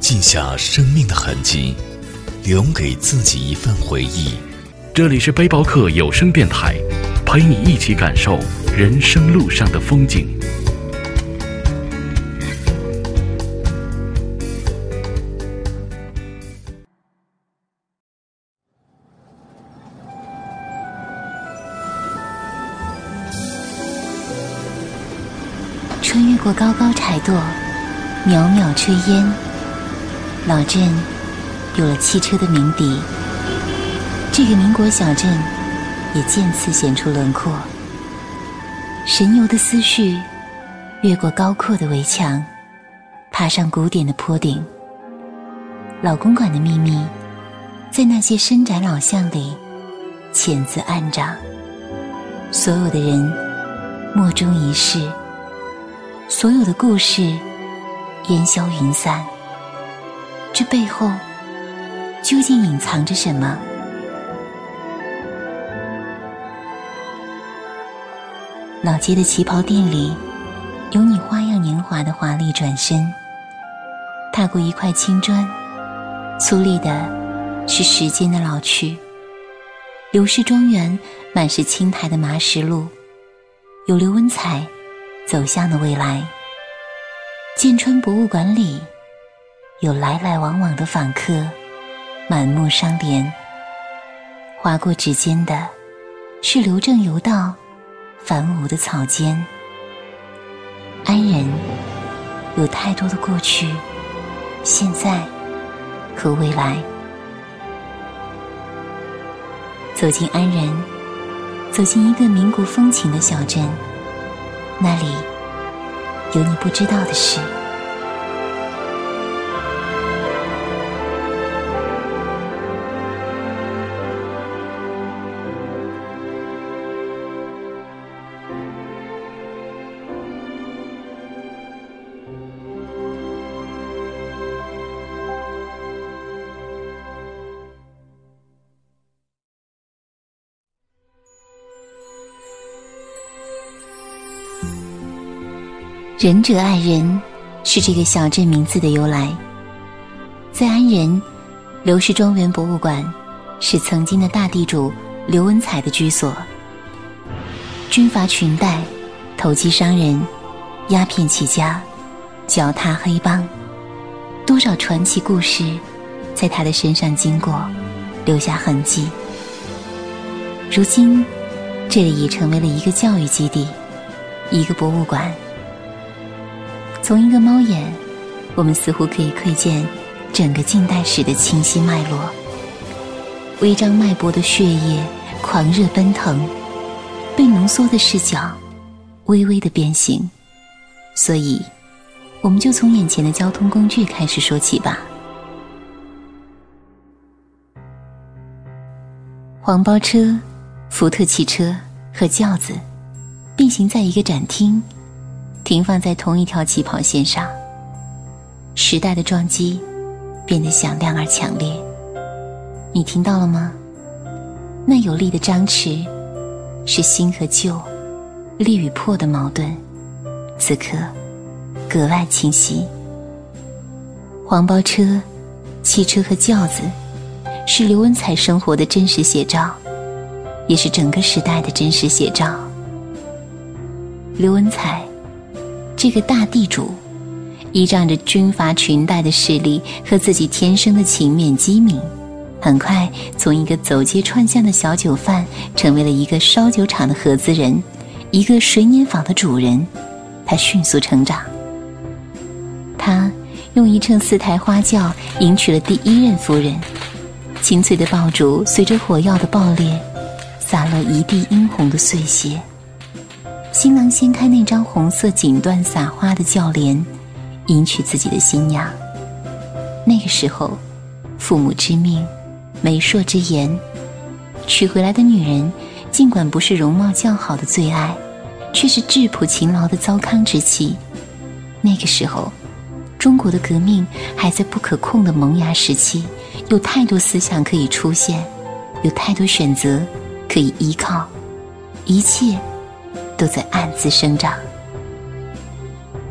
记下生命的痕迹，留给自己一份回忆。这里是背包客有声电台，陪你一起感受人生路上的风景。穿越过高高柴垛，袅袅炊烟，老镇有了汽车的鸣笛。这个民国小镇也渐次显出轮廓。神游的思绪越过高阔的围墙，爬上古典的坡顶。老公馆的秘密，在那些深窄老巷里潜滋暗长。所有的人莫衷一是。所有的故事烟消云散，这背后究竟隐藏着什么？老街的旗袍店里，有你花样年华的华丽转身。踏过一块青砖，粗粝的是时间的老去。刘氏庄园满是青苔的麻石路，有刘文彩。走向的未来。建川博物馆里有来来往往的访客，满目伤怜。划过指尖的，是刘正游道繁芜的草间。安仁有太多的过去、现在和未来。走进安仁，走进一个民国风情的小镇。那里有你不知道的事。仁者爱人，是这个小镇名字的由来。在安仁，刘氏庄园博物馆是曾经的大地主刘文彩的居所。军阀裙带、投机商人、鸦片起家、脚踏黑帮，多少传奇故事在他的身上经过，留下痕迹。如今，这里已成为了一个教育基地，一个博物馆。从一个猫眼，我们似乎可以窥见整个近代史的清晰脉络。微张脉搏的血液狂热奔腾，被浓缩的视角微微的变形。所以，我们就从眼前的交通工具开始说起吧。黄包车、福特汽车和轿子并行在一个展厅。停放在同一条起跑线上，时代的撞击变得响亮而强烈。你听到了吗？那有力的张弛，是新和旧、力与破的矛盾，此刻格外清晰。黄包车、汽车和轿子，是刘文彩生活的真实写照，也是整个时代的真实写照。刘文彩。这个大地主，依仗着军阀裙带的势力和自己天生的勤勉机敏，很快从一个走街串巷的小酒贩，成为了一个烧酒厂的合资人，一个水碾坊的主人。他迅速成长。他用一乘四抬花轿迎娶了第一任夫人，清脆的爆竹随着火药的爆裂，洒落一地殷红的碎屑。新郎掀开那张红色锦缎撒花的轿帘，迎娶自己的新娘。那个时候，父母之命，媒妁之言，娶回来的女人，尽管不是容貌较好的最爱，却是质朴勤劳的糟糠之妻。那个时候，中国的革命还在不可控的萌芽时期，有太多思想可以出现，有太多选择可以依靠，一切都在暗自生长。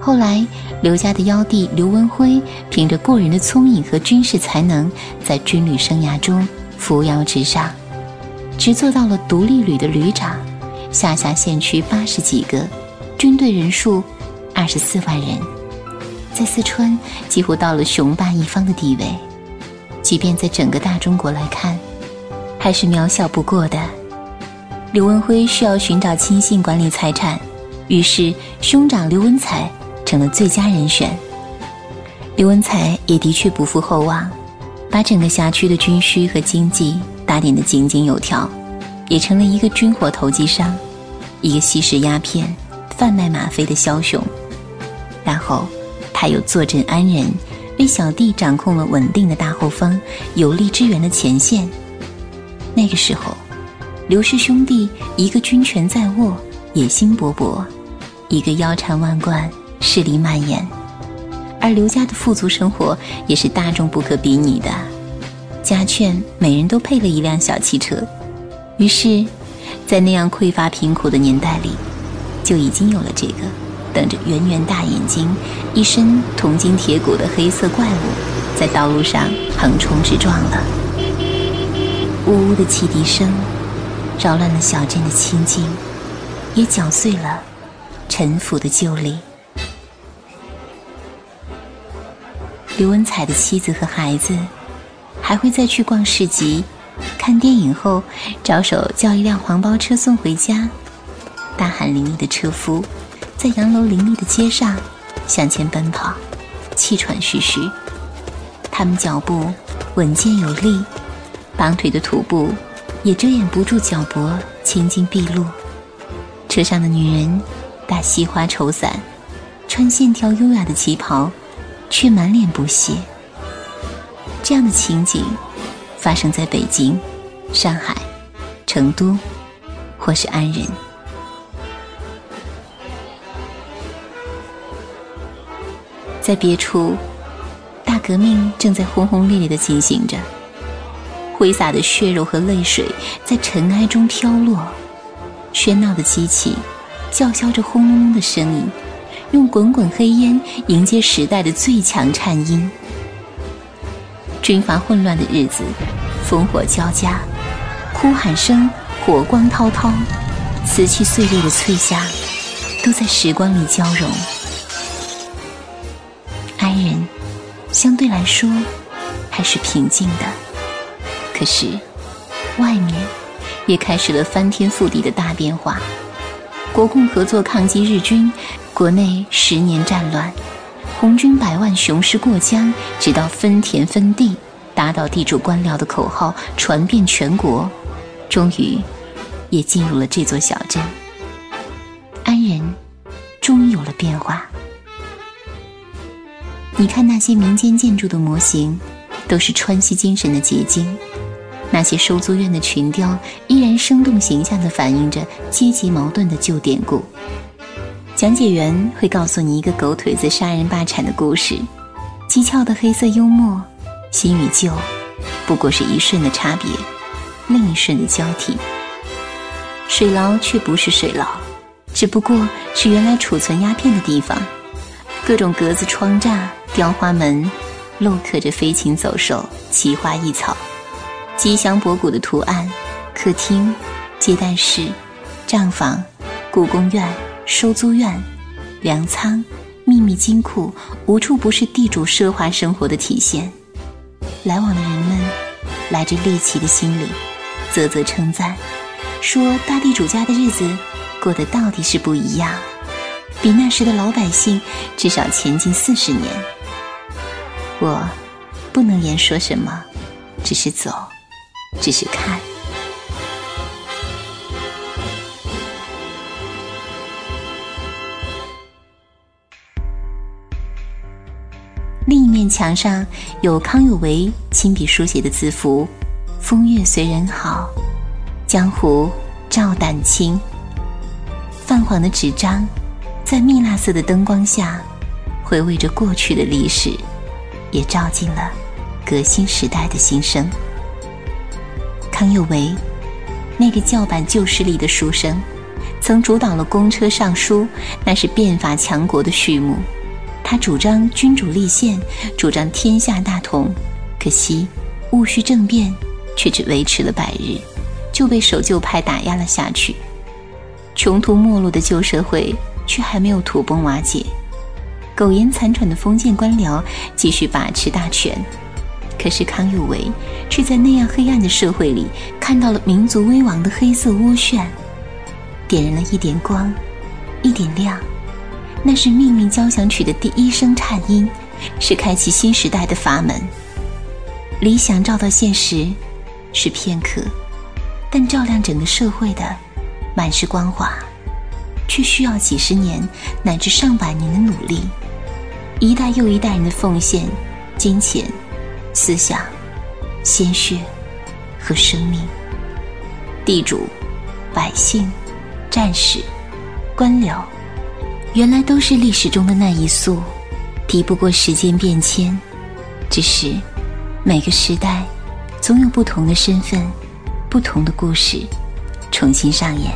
后来，刘家的幺弟刘文辉凭着过人的聪颖和军事才能，在军旅生涯中扶摇直上，直做到了独立旅的旅长，下辖县区八十几个，军队人数二十四万人，在四川几乎到了雄霸一方的地位。即便在整个大中国来看，还是渺小不过的。刘文辉需要寻找亲信管理财产，于是兄长刘文彩。成了最佳人选。刘文才也的确不负厚望，把整个辖区的军需和经济打点得井井有条，也成了一个军火投机商，一个吸食鸦片、贩卖吗啡的枭雄。然后，他又坐镇安仁，为小弟掌控了稳定的大后方、有力支援的前线。那个时候，刘氏兄弟一个军权在握，野心勃勃；一个腰缠万贯。势力蔓延，而刘家的富足生活也是大众不可比拟的。家眷每人都配了一辆小汽车，于是，在那样匮乏贫苦的年代里，就已经有了这个瞪着圆圆大眼睛、一身铜筋铁骨的黑色怪物，在道路上横冲直撞了。呜呜的汽笛声，扰乱了小镇的清静，也搅碎了陈腐的旧礼。刘文彩的妻子和孩子，还会再去逛市集、看电影后，着手叫一辆黄包车送回家。大汗淋漓的车夫，在洋楼林立的街上向前奔跑，气喘吁吁。他们脚步稳健有力，绑腿的徒步也遮掩不住脚脖青筋毕露。车上的女人打西花绸伞，穿线条优雅的旗袍。却满脸不屑。这样的情景，发生在北京、上海、成都，或是安仁。在别处，大革命正在轰轰烈烈的进行着，挥洒的血肉和泪水在尘埃中飘落，喧闹的机器叫嚣着轰隆隆的声音。用滚滚黑烟迎接时代的最强颤音。军阀混乱的日子，烽火交加，哭喊声、火光滔滔，瓷器碎裂的脆响，都在时光里交融。安仁相对来说还是平静的，可是外面也开始了翻天覆地的大变化。国共合作抗击日军。国内十年战乱，红军百万雄师过江，直到分田分地，打倒地主官僚的口号传遍全国，终于也进入了这座小镇。安仁终于有了变化。你看那些民间建筑的模型，都是川西精神的结晶；那些收租院的群雕，依然生动形象地反映着阶级矛盾的旧典故。讲解员会告诉你一个狗腿子杀人霸产的故事，讥诮的黑色幽默，新与旧，不过是一瞬的差别，另一瞬的交替。水牢却不是水牢，只不过是原来储存鸦片的地方。各种格子窗栅、雕花门，镂刻着飞禽走兽、奇花异草，吉祥博古的图案。客厅、接待室、账房、故宫院。收租院、粮仓、秘密金库，无处不是地主奢华生活的体现。来往的人们，来着猎奇的心理，啧啧称赞，说大地主家的日子过得到底是不一样，比那时的老百姓至少前进四十年。我不能言说什么，只是走，只是看。另一面墙上有康有为亲笔书写的字符：“风月随人好，江湖照胆清。”泛黄的纸张，在蜜蜡色的灯光下，回味着过去的历史，也照进了革新时代的心声。康有为，那个叫板旧势力的书生，曾主导了公车上书，那是变法强国的序幕。他主张君主立宪，主张天下大同。可惜戊戌政变却只维持了百日，就被守旧派打压了下去。穷途末路的旧社会却还没有土崩瓦解，苟延残喘的封建官僚继续把持大权。可是康有为却在那样黑暗的社会里看到了民族危亡的黑色涡旋，点燃了一点光，一点亮。那是命运交响曲的第一声颤音，是开启新时代的阀门。理想照到现实，是片刻，但照亮整个社会的。满是光华，却需要几十年乃至上百年的努力，一代又一代人的奉献、金钱、思想、鲜血和生命。地主、百姓、战士、官僚，原来都是历史中的那一粟，敌不过时间变迁。只是每个时代，总有不同的身份、不同的故事。重新上演。